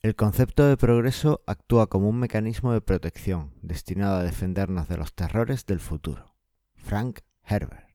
El concepto de progreso actúa como un mecanismo de protección destinado a defendernos de los terrores del futuro. Frank Herbert.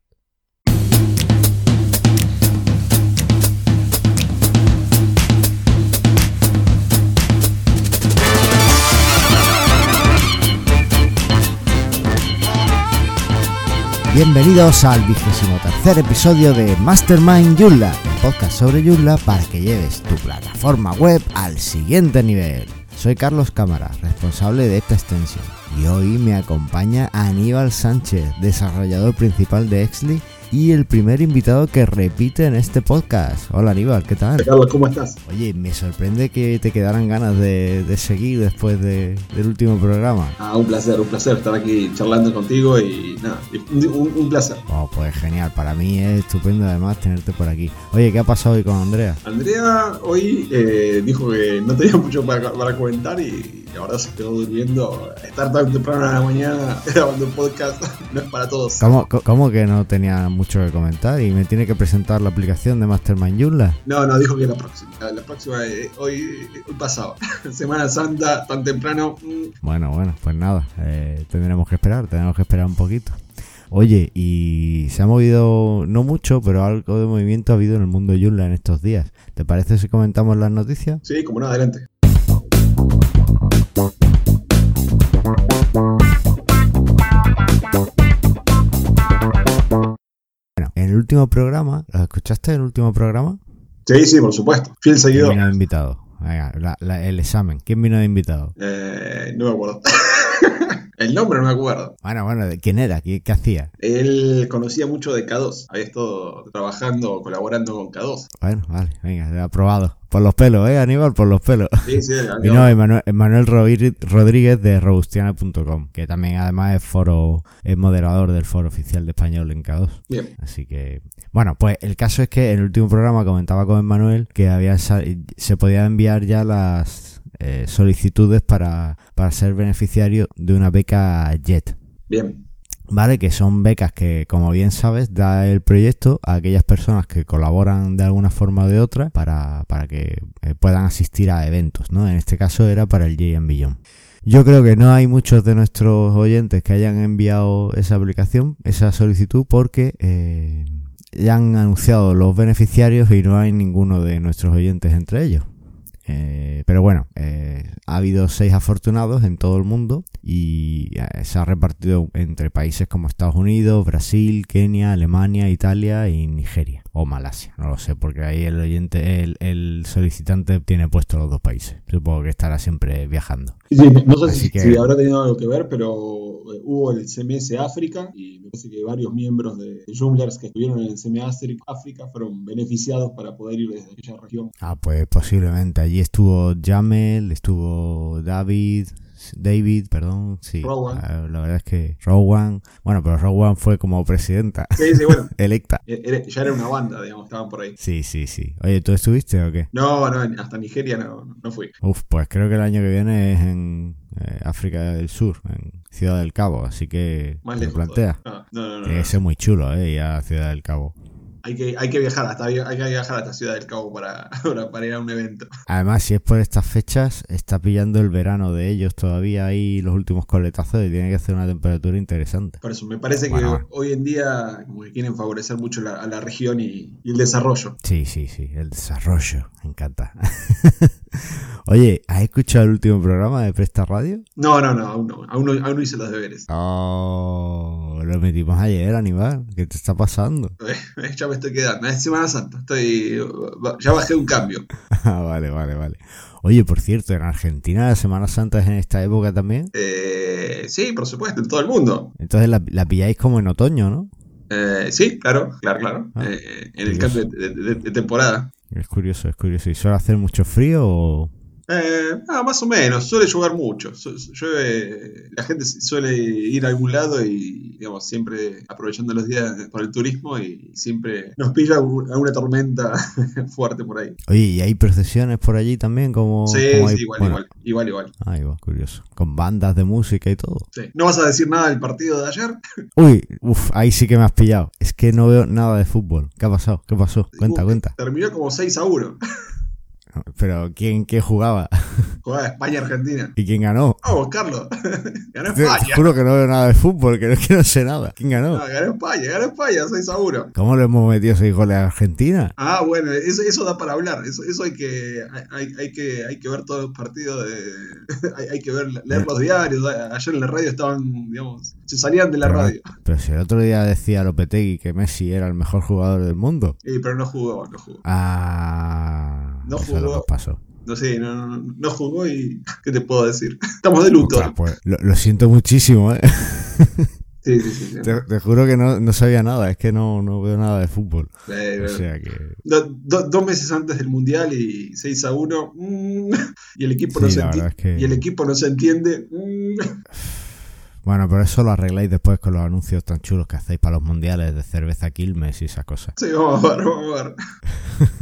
Bienvenidos al vigésimo tercer episodio de Mastermind Joomla, podcast sobre Joomla para que lleves tu plataforma web al siguiente nivel. Soy Carlos Cámara, responsable de esta extensión, y hoy me acompaña Aníbal Sánchez, desarrollador principal de Exly y el primer invitado que repite en este podcast. Hola Aníbal, ¿qué tal? Carlos, ¿cómo estás? Oye, me sorprende que te quedaran ganas de, de seguir después de- del último programa. Ah, un placer, un placer estar aquí charlando contigo y nada, un, un placer. Oh, pues genial, para mí es estupendo además tenerte por aquí. Oye, ¿qué ha pasado hoy con Andrea? Andrea hoy eh, dijo que no tenía mucho para, para comentar y, y ahora se quedó durmiendo. Estar tan temprano en la mañana grabando un podcast no es para todos. ¿Cómo, cómo que no tenía mucho que comentar y me tiene que presentar la aplicación de Mastermind Joomla? No, no, dijo que la próxima. La próxima, eh, hoy, hoy pasado. Semana Santa, tan temprano. mm, Bueno, bueno, pues nada, eh, tendremos que esperar, tenemos que esperar un poquito. Oye, y se ha movido, no mucho, pero algo de movimiento ha habido en el mundo Joomla en estos días. ¿Te parece si comentamos las noticias? Sí, como no, adelante. Último programa, ¿lo escuchaste el último programa? Sí, sí, por supuesto. Fiel ¿Quién seguidor. vino de invitado? Venga, la- la- el examen. ¿Quién vino de invitado? Eh, no me acuerdo. El nombre no me acuerdo. Bueno, bueno, ¿de ¿quién era? ¿Qué, qué hacía? Él conocía mucho de K2. Había estado trabajando, colaborando con K2. Bueno, vale, venga, aprobado. Por los pelos, ¿eh, Aníbal? Por los pelos. Sí, sí, Vino Emanuel, Emanuel Rodríguez de robustiana.com, que también además es foro, es moderador del foro oficial de español en K2. Bien. Así que, bueno, pues el caso es que en el último programa comentaba con Emanuel que había se podía enviar ya las eh, solicitudes para, para ser beneficiario de una beca JET. Bien. ¿Vale? Que son becas que, como bien sabes, da el proyecto a aquellas personas que colaboran de alguna forma o de otra para, para que eh, puedan asistir a eventos, ¿no? En este caso era para el JM Beyond. Yo creo que no hay muchos de nuestros oyentes que hayan enviado esa aplicación, esa solicitud, porque eh, ya han anunciado los beneficiarios y no hay ninguno de nuestros oyentes entre ellos. Eh, pero bueno, eh, ha habido seis afortunados en todo el mundo y eh, se ha repartido entre países como Estados Unidos, Brasil, Kenia, Alemania, Italia y Nigeria o Malasia. No lo sé, porque ahí el oyente, el, el solicitante tiene puesto los dos países. Supongo que estará siempre viajando. Sí, no sé si, que- si habrá tenido algo que ver, pero eh, hubo el CMS África y me parece que varios miembros de Joomlers que estuvieron en el CMS África fueron beneficiados para poder ir desde aquella región. Ah, pues posiblemente. Allí estuvo Jamel, estuvo David, David, perdón, sí. Rowan. Ah, La verdad es que Rowan, bueno, pero Rowan fue como presidenta Sí, sí, bueno. electa. e- era- ya era una banda, digamos, estaban por ahí. Sí, sí, sí. Oye, ¿tú estuviste o qué? No, no, hasta Nigeria no, no fui. Uf, pues creo que el año que viene es en eh, África del Sur, en Ciudad del Cabo, así que Más lejos. plantea. todavía. No, no, no, que ser muy chulo, eh, ir a Ciudad del Cabo. Hay que, hay que viajar hasta hay que viajar hasta Ciudad del Cabo para, para, ir a un evento. Además, si es por estas fechas, está pillando el verano de ellos todavía ahí los últimos coletazos y tiene que hacer una temperatura interesante. Por eso me parece Bueno, que hoy en día como que quieren favorecer mucho la- a la región y, y el desarrollo. Sí, sí, sí, el desarrollo, me encanta. Oye, ¿has escuchado el último programa de Presta Radio? No, no, no, aún no, aún no, aún no hice los deberes. Oh, lo metimos ayer, Aníbal. ¿Qué te está pasando? ya me estoy quedando. Es Semana Santa. Estoy. Ya bajé un cambio. Ah, vale, vale, vale. Oye, por cierto, en Argentina la Semana Santa es en esta época también. Eh, sí, por supuesto, en todo el mundo. Entonces la, la pilláis como en otoño, ¿no? Eh, sí, claro, claro, claro. Ah, Eh, en el cambio de, de- de temporada. Es curioso, es curioso. ¿Y suele hacer mucho frío o...? Eh, ah, más o menos, suele llover mucho. Su- llueve- la gente suele ir a algún lado y, digamos, siempre aprovechando los días por el turismo y siempre nos pilla un- alguna tormenta fuerte por ahí. Oye, ¿y hay procesiones por allí también? Como, Sí, como hay- sí, igual, bueno, igual, igual, igual. Curioso. Con bandas de música y todo. Sí. ¿No vas a decir nada del partido de ayer? Uy, uff, ahí sí que me has pillado. Es que no veo nada de fútbol. ¿Qué ha pasado? ¿Qué pasó? Cuenta, Uh, cuenta. Terminó como 6 a 1. Pero ¿quién, quién jugaba? Jugaba España-Argentina. ¿Y quién ganó? Vamos, Carlos. ganó España. te juro que no veo nada de fútbol, que no, que no sé nada. ¿Quién ganó? Ah, ganó España, ganó España, 6 a 1. ¿Cómo le hemos metido seis goles a Argentina? Ah, bueno, eso, eso da para hablar. Eso, eso hay que hay, hay que hay que ver todos los partidos de hay, hay que ver leer los diarios. Ayer en la radio estaban, digamos, se salían de la Pero, radio. pero si el otro día decía Lopetegui que Messi era el mejor jugador del mundo. Eh, pero no jugó, no jugó. Ah, No eso jugó. que pasó. No sé, no, no, no jugó y ¿qué te puedo decir? Estamos de luto. Pues, lo, lo siento muchísimo, ¿eh? Sí, sí, sí. sí. Te, te juro que no, no sabía nada, es que no, no veo nada de fútbol. Eh, O sea que... do- do- dos meses antes del mundial y 6 a 1 mm, y el equipo no se enti- es que- y el equipo no se entiende mm. Bueno, pero eso lo arregláis después con los anuncios tan chulos que hacéis para los mundiales de cerveza Quilmes y esas cosas. sí vamos a ver vamos a ver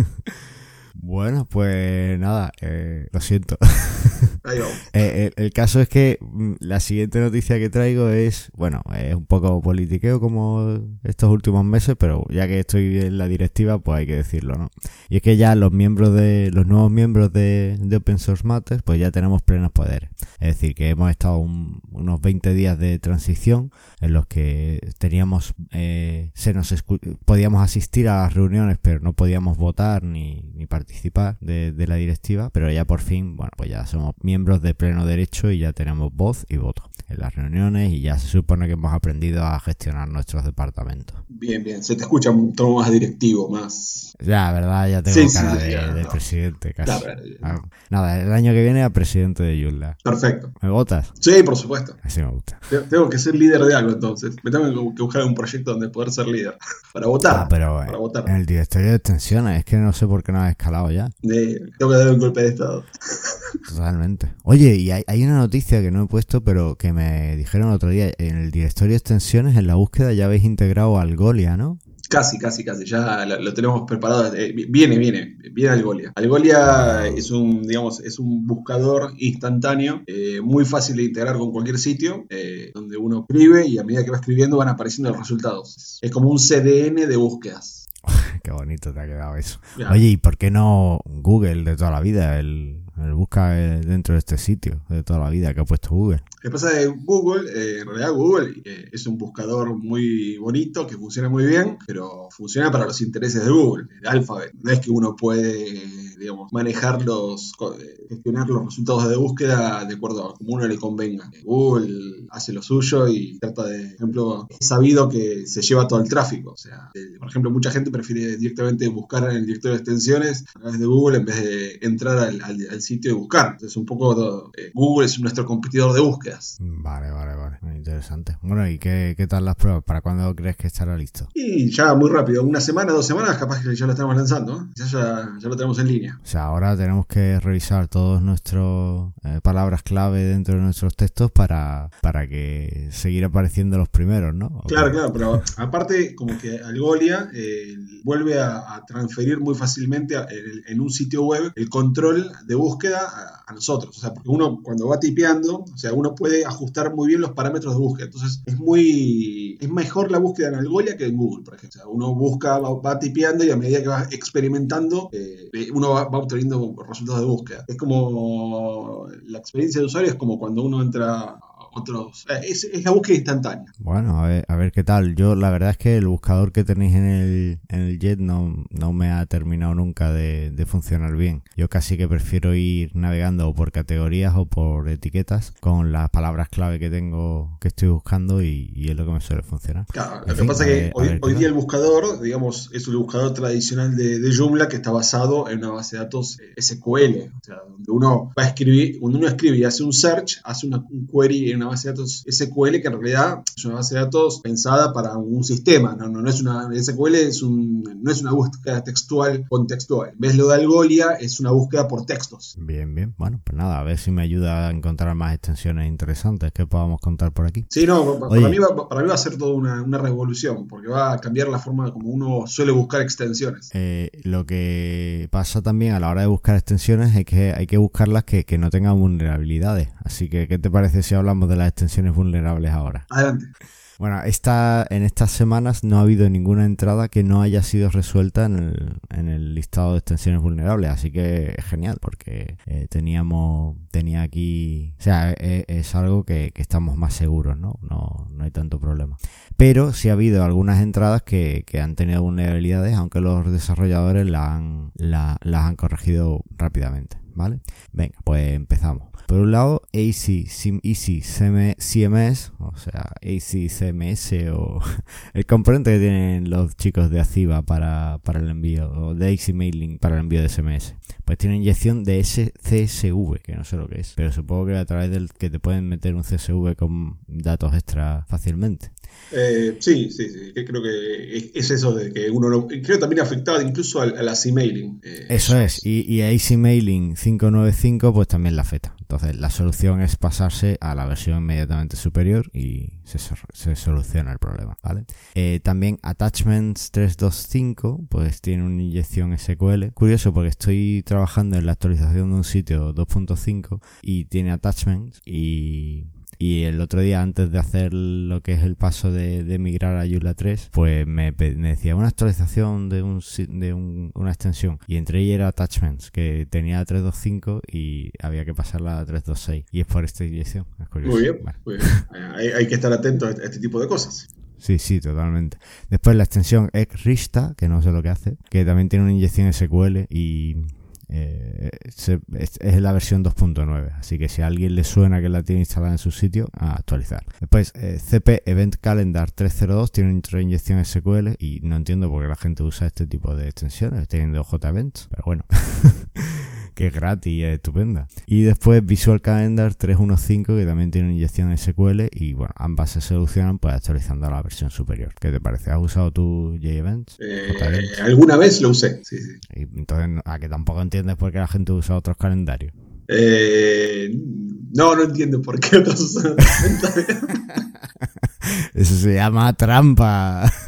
Bueno, pues nada, eh, lo siento. ahí vamos Eh, el, el caso es que mm, la siguiente noticia que traigo es, bueno, es un poco politiqueo como estos últimos meses, pero ya que estoy en la directiva, pues hay que decirlo, ¿no? Y es que ya los miembros de, los nuevos miembros de, de Open Source Matters, pues ya tenemos plenos poderes. Es decir, que hemos estado un- unos 20 días de transición en los que teníamos, eh, se nos podíamos asistir a las reuniones, pero no podíamos votar ni, ni participar de, de la directiva, pero ya por fin, bueno, pues ya somos miembros de pleno derecho y ya tenemos voz y voto en las reuniones y ya se supone que hemos aprendido a gestionar nuestros departamentos. bien bien se te escucha un tono más directivo más Ya, verdad, ya tengo Sí, cara sí, de, ya, de no. presidente casi. Claro. Ah, Nada, el año que viene a presidente de Yulla. perfecto ¿Me votas? sí por supuesto Así me gusta. Te- tengo que ser líder de algo entonces me tengo que buscar un proyecto donde poder ser líder para votar Ah, pero eh, para votar en el directorio de extensiones, es que no sé por qué no has escalado ya. De- tengo que dar un golpe de estado Totalmente. Oye, y hay, hay una noticia que no he puesto, pero que me dijeron el otro día. En el directorio de extensiones, en la búsqueda, ya habéis integrado Algolia, ¿no? Casi, casi, casi. Ya lo, lo tenemos preparado. Eh, viene, viene, viene Algolia. Algolia es un, digamos, es un buscador instantáneo, eh, muy fácil de integrar con cualquier sitio, eh, donde uno escribe y a medida que va escribiendo van apareciendo los resultados. Es como un CDN de búsquedas. Qué bonito te ha quedado eso. Oye, ¿y por qué no Google de toda la vida? El, el busca eh, dentro de este sitio de toda la vida que ha puesto Google. Lo que pasa es que Google, eh, en realidad Google es un buscador muy bonito, que funciona muy bien, pero funciona para los intereses de Google, de Alphabet. No es que uno puede, digamos, manejar los, eh, gestionar los resultados de búsqueda de acuerdo a como uno le convenga. Google hace lo suyo y trata de, por ejemplo, es sabido que se lleva todo el tráfico. O sea, eh, por ejemplo, mucha gente prefiere directamente buscar en el directorio de extensiones a través de Google en vez de entrar al, sitio y buscar. Entonces, un poco Google es nuestro competidor de búsquedas. Vale, vale, vale. Muy interesante. Bueno, ¿y qué, qué tal las pruebas? ¿Para cuándo crees que estará listo? Y ya muy rápido, una semana, dos semanas, capaz que ya lo estamos lanzando. ¿eh? Ya, ya, ya lo tenemos en línea. O sea, ahora tenemos que revisar todos nuestros eh, palabras clave dentro de nuestros textos para, para que seguir apareciendo los primeros, ¿no? ¿O Claro, claro, pero aparte, como que Algolia eh, vuelve a, a transferir muy fácilmente a- en, en un sitio web el control de búsqueda a, a nosotros. O sea, porque uno cuando va tipeando, o sea, uno puede ajustar muy bien los parámetros de búsqueda. Entonces, es muy. Es mejor la búsqueda en Algolia que en Google, por ejemplo. O sea, uno busca, va, va tipeando y a medida que va experimentando, eh, uno va, va obteniendo resultados de búsqueda. Es como. La experiencia de usuario es como cuando uno entra otros. eh, Es, es la búsqueda instantánea. Bueno, a ver, a ver qué tal. Yo, la verdad es que el buscador que tenéis en el, en el Jet no, no me ha terminado nunca de, de funcionar bien. Yo casi que prefiero ir navegando o por categorías o por etiquetas con las palabras clave que tengo, que estoy buscando y, y es lo que me suele funcionar. Claro, En lo que fin, pasa a es que hoy, ver hoy día el buscador, digamos, es el buscador tradicional de, de Joomla que está basado en una base de datos eh, SQL. O sea, donde uno va a escribir, cuando uno escribe y hace un search, hace una, un query en una base de datos SQL que en realidad es una base de datos pensada para un sistema. No, no, no es una, SQL es un, no es una búsqueda textual contextual. En vez de lo de Algolia, es una búsqueda por textos. Bien, bien. Bueno, pues nada, a ver si me ayuda a encontrar más extensiones interesantes que podamos contar por aquí. Sí, no, para mí, va, para mí va a ser toda una, una revolución, porque va a cambiar la forma como uno suele buscar extensiones. Eh, lo que pasa también a la hora de buscar extensiones es que hay que buscarlas que, que no tengan vulnerabilidades. Así que, ¿qué te parece si hablamos de las extensiones vulnerables ahora? Adelante. Bueno, esta, en estas semanas no ha habido ninguna entrada que no haya sido resuelta en el, en el listado de extensiones vulnerables, así que es genial porque eh, teníamos, tenía aquí, o sea, es, es algo que, que, estamos más seguros, ¿no? ¿no? No hay tanto problema. Pero sí ha habido algunas entradas que, que han tenido vulnerabilidades, aunque los desarrolladores la han, la, las han corregido rápidamente, ¿vale? Venga, pues empezamos. Por un lado, AC Sim Easy CMS, o sea, AC CMS o el componente que tienen los chicos de Aciva para, para el envío, o de AC Mailing para el envío de SMS. Pues tiene inyección de SCSV, que no sé lo que es, pero supongo que a través del que te pueden meter un CSV con datos extra fácilmente. Eh, sí, sí, sí, creo que es eso de que uno lo, creo también afectaba incluso al, al AC-Mailing. Eh, eso es, y, y AC-Mailing 595 pues también la afecta. Entonces la solución es pasarse a la versión inmediatamente superior y se, se soluciona el problema, ¿vale? Eh, también Attachments 325 pues tiene una inyección SQL. Curioso porque estoy trabajando en la actualización de un sitio 2.5 y tiene Attachments y y el otro día, antes de hacer lo que es el paso de, de migrar a Joomla 3, pues me, me, decía una actualización de, un, de un, una extensión. Y entre ellas era Attachments, que tenía 325 y había que pasarla a 326. Y es por esta. Es curioso. Muy bien. Muy bien. Hay, hay, que estar atento a este tipo de cosas. Sí, sí, totalmente. Después la extensión Xrista, que no sé lo que hace, que también tiene una inyección SQL y eh, es, la versión 2.9, así que si a alguien le suena que la tiene instalada en su sitio, a actualizar. Después, eh, CP Event Calendar 302 tiene una inyección SQL y no entiendo por qué la gente usa este tipo de extensiones teniendo JEvents, pero bueno. que es gratis y es estupenda. Y después Visual Calendar 315 que también tiene una inyección SQL y bueno, ambas se solucionan pues actualizando a la versión superior. ¿Qué te parece? ¿Has usado tu JEvents? Eh, alguna vez lo usé, sí, sí. Y entonces, ¿a que tampoco entiendes por qué la gente usa otros calendarios? Eh, no, no entiendo por qué otros usan Eso se llama trampa.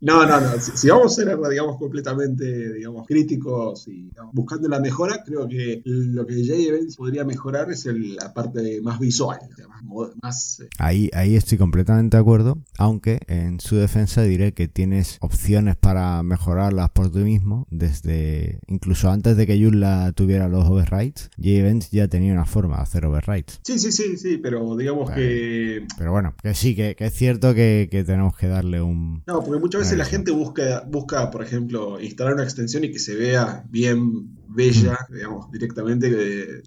No, no, no. Si, si, vamos a ser, digamos, completamente, digamos, críticos y digamos, buscando la mejora, creo que lo que JEvents podría mejorar es el, la parte más visual, más... más eh. ahí, ahí estoy completamente de acuerdo, aunque en su defensa diré que tienes opciones para mejorarlas por tú mismo, desde incluso antes de que Joomla tuviera los overrides, JEvents ya tenía una forma de hacer overrides. Sí, sí, sí, sí, pero digamos que... Pero bueno, que sí, que, que es cierto que, que, tenemos que darle un... No, porque muchas veces la gente busca, busca, por ejemplo, instalar una extensión y que se vea bien bella, mm. digamos, directamente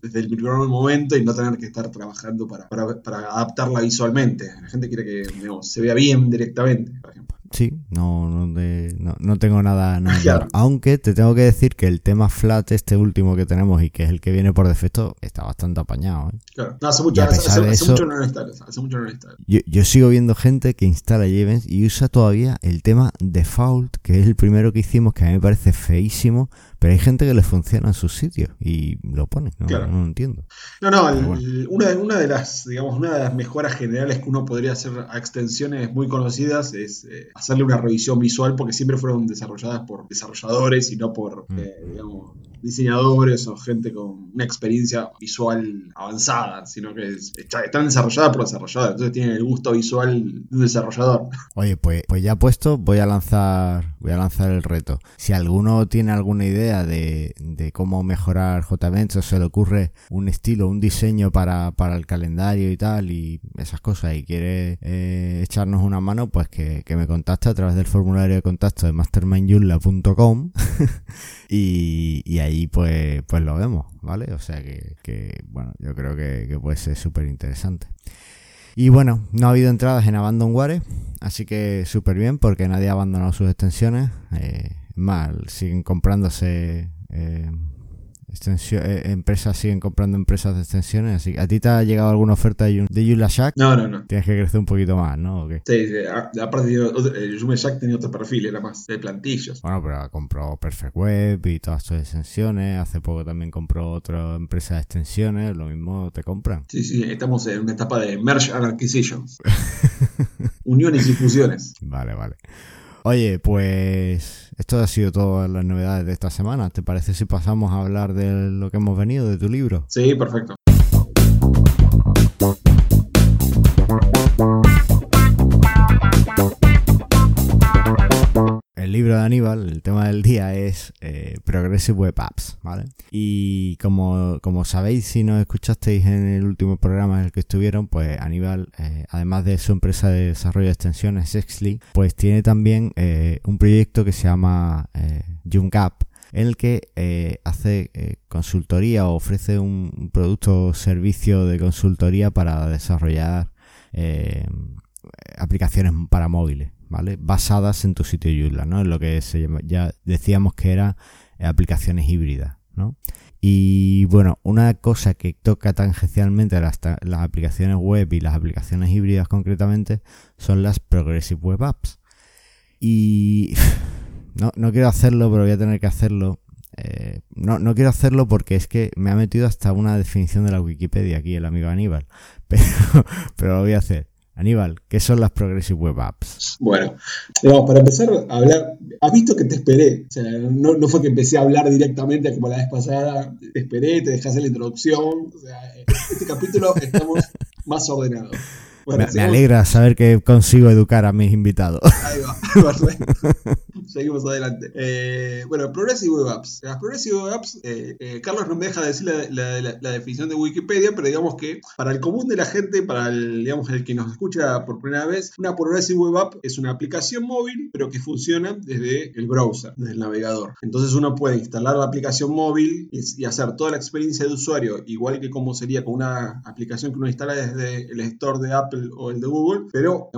desde el primer momento y no tener que estar trabajando para, para, para adaptarla visualmente. La gente quiere que digamos, se vea bien directamente, por ejemplo. Sí, no, no, de, no, no, tengo nada, nada claro. Aunque te tengo que decir que el tema flat, este último que tenemos y que es el que viene por defecto, está bastante apañado. ¿eh? Claro, no, hace mucho, hace, hace, eso, mucho no lo instalo, hace mucho no lo. Yo, yo, sigo viendo gente que instala Jevents y usa todavía el tema default, que es el primero que hicimos, que a mí me parece feísimo, pero hay gente que le funciona en sus sitios y lo pone, no, claro. no lo entiendo. No, no, el, bueno. una, una, de las, digamos, una de las mejoras generales que uno podría hacer a extensiones muy conocidas es eh, hacerle una revisión visual porque siempre fueron desarrolladas por desarrolladores y no por, mm. eh, digamos, diseñadores o gente con una experiencia visual avanzada, sino que es, está, están desarrolladas por desarrolladores, entonces tienen el gusto visual de un desarrollador. Oye, pues, pues ya puesto, voy a lanzar, voy a lanzar el reto. Si alguno tiene alguna idea de, cómo mejorar JVents o se le ocurre un estilo, un diseño para, para el calendario y tal, y esas cosas, y quiere eh, echarnos una mano, pues que, que me contacte a través del formulario de contacto de mastermindyula.com y, y ahí pues, pues lo vemos, ¿vale? O sea que, que bueno, yo creo que, que puede ser súper interesante. Y bueno, no ha habido entradas en Abandonware, así que súper bien porque nadie ha abandonado sus extensiones. Eh, mal, siguen comprándose eh, extensión, eh, empresas, siguen comprando empresas de extensiones. Así ¿A ti te ha llegado alguna oferta de, de Joomla Shack? No, no, no. Tienes que crecer un poquito más, ¿no? Sí, sí. aparte Joomla Shack tenía otro perfil, era más de plantillas. Bueno, pero compró Perfect Web y todas sus extensiones. Hace poco también compró otra empresa de extensiones. Lo mismo te compran. Sí, sí, estamos en una etapa de Merge and Acquisitions. Uniones y fusiones. Vale, vale. Oye, pues esto ha sido todas las novedades de esta semana. ¿Te parece si pasamos a hablar de lo que hemos venido, de tu libro? Sí, perfecto. Libro de Aníbal, el tema del día es eh, Progressive Web Apps, ¿vale? Y como, como sabéis, si nos escuchasteis en el último programa en el que estuvieron, pues Aníbal, eh, además de su empresa de desarrollo de extensiones, Sexly, pues tiene también eh, un proyecto que se llama eh, App, en el que hace consultoría o ofrece un producto o servicio de consultoría para desarrollar aplicaciones para móviles, ¿vale? Basadas en tu sitio Joomla, ¿no? En lo que se llama, ya decíamos que era aplicaciones híbridas, ¿no? Y bueno, una cosa que toca tangencialmente las, las aplicaciones web y las aplicaciones híbridas concretamente son las Progressive Web Apps. Y no, no quiero hacerlo, pero voy a tener que hacerlo. Eh, no, no quiero hacerlo porque es que me ha metido hasta una definición de la Wikipedia aquí el amigo Aníbal. Pero, pero lo voy a hacer. Aníbal, ¿qué son las Progressive Web Apps? Bueno, para empezar a hablar, has visto que te esperé, o sea, no, no, fue que empecé a hablar directamente como la vez pasada, te esperé, te dejaste la introducción, o sea, este capítulo estamos más ordenados me, alegra saber que consigo educar a mis invitados. Ahí va, Seguimos adelante. Eh, bueno, Progressive Web Apps. Las Progressive Web Apps, eh, eh, Carlos no me deja decir la, definición de Wikipedia, pero digamos que para el común de la gente, para el, digamos, el que nos escucha por primera vez, una Progressive Web App es una aplicación móvil, pero que funciona desde el browser, desde el navegador. Entonces uno puede instalar la aplicación móvil y, hacer toda la experiencia de usuario, igual que como sería con una aplicación que uno instala desde el store de Apple o el de Google, pero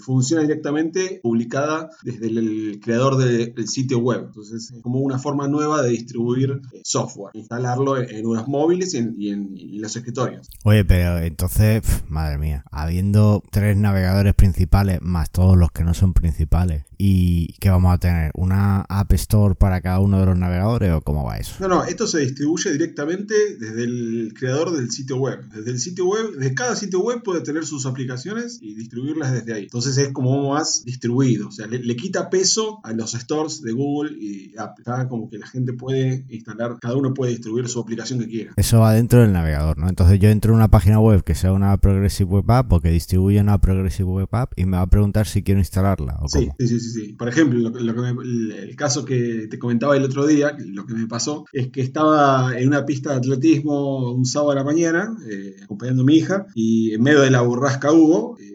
funciona directamente publicada desde el, creador del sitio web. Entonces es como una forma nueva de distribuir eh, software, instalarlo en, unos móviles y en, los escritorios. Oye, pero entonces, madre mía, habiendo tres navegadores principales más todos los que no son principales, ¿y qué vamos a tener? ¿Una App Store para cada uno de los navegadores o cómo va eso? No, no, esto se distribuye directamente desde el creador del sitio web. Desde el sitio web, desde cada sitio web puede tener sus aplicaciones y distribuirlas desde ahí. Entonces es como más distribuido, o sea, le, quita peso a los stores de Google y Apple. Como que la gente puede instalar, cada uno puede distribuir su aplicación que quiera. Eso va dentro del navegador, ¿no? Entonces yo entro en una página web que sea una Progressive Web App o que distribuya una Progressive Web App y me va a preguntar si quiero instalarla. ¿o sí, sí, sí, sí, Por ejemplo, el caso que te comentaba el otro día, lo que me pasó, es que estaba en una pista de atletismo un sábado a la mañana, eh, acompañando a mi hija, y en medio de la borrasca hubo, eh,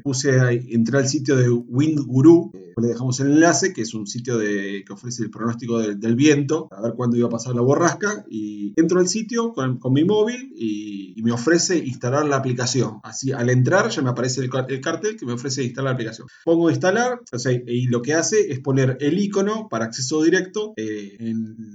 puse a entrar al sitio de Wind Guru, eh, le dejamos el enlace, que es un sitio de, que ofrece el pronóstico del, viento, a ver cuándo iba a pasar la borrasca, y entro al sitio con, mi móvil y, me ofrece instalar la aplicación. Así, al entrar ya me aparece el, cartel que me ofrece instalar la aplicación. Pongo instalar, y lo que hace es poner el icono para acceso directo eh, en,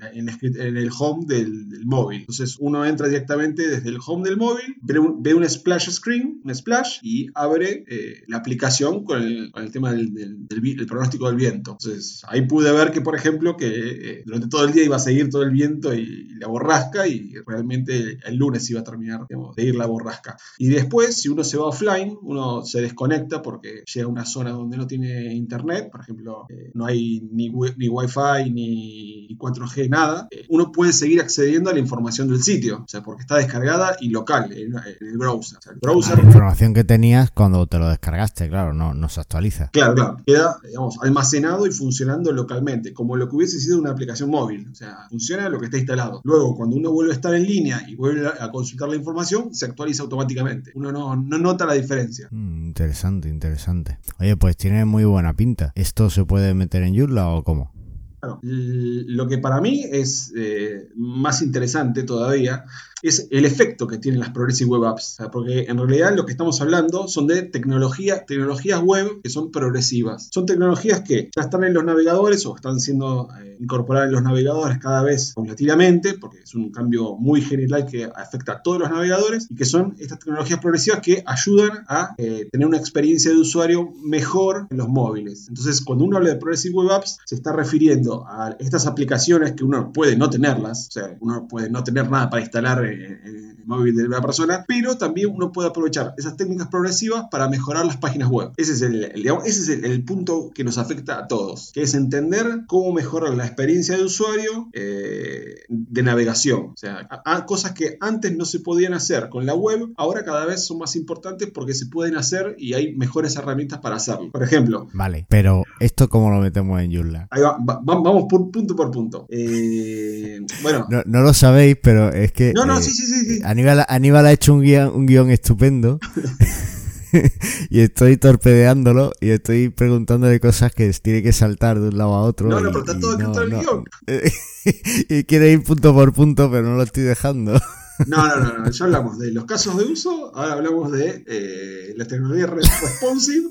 el home del, móvil. Entonces uno entra directamente desde el home del móvil, ve un, splash screen, un splash, y abre eh, la aplicación con el, tema del, del, del pronóstico del viento. Entonces, ahí pude ver que, por ejemplo, que eh, durante todo el día iba a seguir todo el viento y, la borrasca y realmente el lunes iba a terminar de ir la borrasca. Y después, si uno se va offline, uno se desconecta porque llega a una zona donde no tiene internet, por ejemplo, eh, no hay ni, ni wifi ni 4G, nada, eh, uno puede seguir accediendo a la información del sitio, o sea, porque está descargada y local en, el browser. el browser la información que tenías cuando te lo descargaste, claro, no, no se actualiza. Claro, claro, queda almacenado y funcionando localmente, como lo que hubiese sido una aplicación móvil. O sea, funciona lo que está instalado. Luego, cuando uno vuelve a estar en línea y vuelve a consultar la información, se actualiza automáticamente. Uno no, nota la diferencia. Mm, interesante, interesante. Oye, pues tiene muy buena pinta. ¿Esto se puede meter en Joomla o cómo? lo que para mí es eh, más interesante todavía es el efecto que tienen las Progressive Web Apps. porque en realidad lo que estamos hablando son de tecnología, tecnologías web que son progresivas. Son tecnologías que ya están en los navegadores o están siendo eh, incorporadas en los navegadores cada vez paulatinamente, porque es un cambio muy general que afecta a todos los navegadores, y que son estas tecnologías progresivas que ayudan a eh, tener una experiencia de usuario mejor en los móviles. Entonces, cuando uno habla de Progressive Web Apps, se está refiriendo a estas aplicaciones que uno puede no tenerlas, o sea, uno puede no tener nada para instalar el móvil de la persona, pero también uno puede aprovechar esas técnicas progresivas para mejorar las páginas web. Ese es el, ese es el, punto que nos afecta a todos, que es entender cómo mejorar la experiencia de usuario eh, de navegación. O sea, a, cosas que antes no se podían hacer con la web, ahora cada vez son más importantes porque se pueden hacer y hay mejores herramientas para hacerlo. Por ejemplo. Vale, pero ¿esto cómo lo metemos en Joomla? Ahí va, vamos punto por punto. Eh, bueno. No, lo sabéis, pero es que. No, no, eh, sí, sí, sí, Aníbal, Aníbal ha hecho un guion, un guion estupendo. y estoy torpedeándolo y estoy preguntándole cosas que tiene que saltar de un lado a otro. No, no, pero está todo escrito en el guion. y quiere ir punto por punto, pero no lo estoy dejando. No, no, no, no, ya hablamos de los casos de uso, ahora hablamos de eh, las tecnologías responsive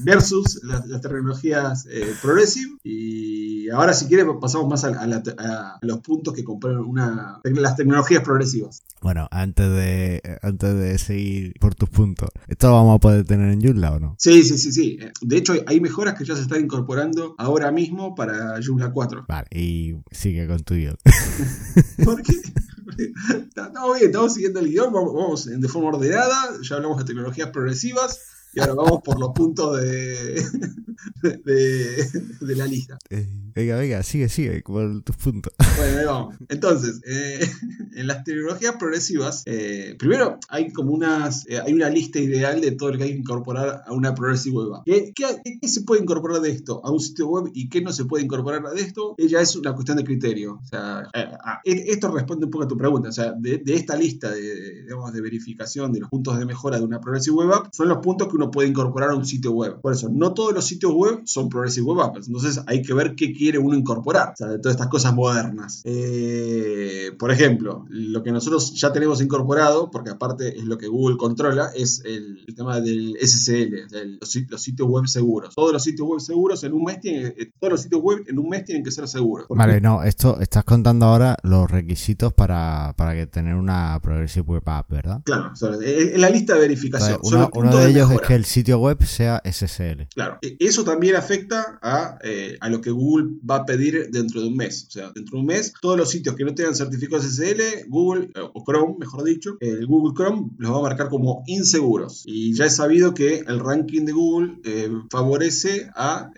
versus las, tecnologías eh, progressive. Y ahora, si quieres, pasamos más a, los puntos que componen una, las tecnologías progresivas. Bueno, antes de, antes de seguir por tus puntos, ¿esto lo vamos a poder tener en Joomla o no? Sí, sí, sí, sí. De hecho, hay mejoras que ya se están incorporando ahora mismo para Joomla 4. Vale, y sigue con tu guion. ¿Por qué? estamos bien, estamos siguiendo el guion, vamos, vamos de forma ordenada, ya hablamos de tecnologías progresivas y ahora vamos por los puntos de, de, la lista. Eh, venga, venga, sigue, sigue, con tus puntos. Bueno, ahí vamos. Entonces, eh, en las tecnologías progresivas, eh, primero hay como unas, hay una lista ideal de todo lo que hay que incorporar a una Progressive Web App. ¿Qué, qué, se puede incorporar de esto a un sitio web y qué no se puede incorporar de esto? Ella es una cuestión de criterio. O sea, ah, e, esto responde un poco a tu pregunta. O sea, de, de esta lista de, digamos, de verificación de los puntos de mejora de una Progressive Web App, son los puntos que uno puede incorporar a un sitio web. Por eso, no todos los sitios web son Progressive Web Apps. Entonces hay que ver qué quiere uno incorporar. O sea, de todas estas cosas modernas. Eh, por ejemplo, lo que nosotros ya tenemos incorporado, porque aparte es lo que Google controla, es el, tema del SSL, los, sitios web seguros. Todos los sitios web seguros en un mes tienen, eh, todos los sitios web en un mes tienen que ser seguros. Vale, no, esto estás contando ahora los requisitos para, para que tener una Progressive Web App, ¿verdad? Claro, en la lista de verificación. uno, de, ellos es que el sitio web sea SSL. Claro, e, eso también afecta a, eh, a, lo que Google va a pedir dentro de un mes. O sea, dentro de un mes, todos los sitios que no tengan certificado SSL, Google, eh, o Chrome, mejor dicho, el Google Chrome los va a marcar como inseguros. Y ya he sabido que el ranking de Google eh, favorece a,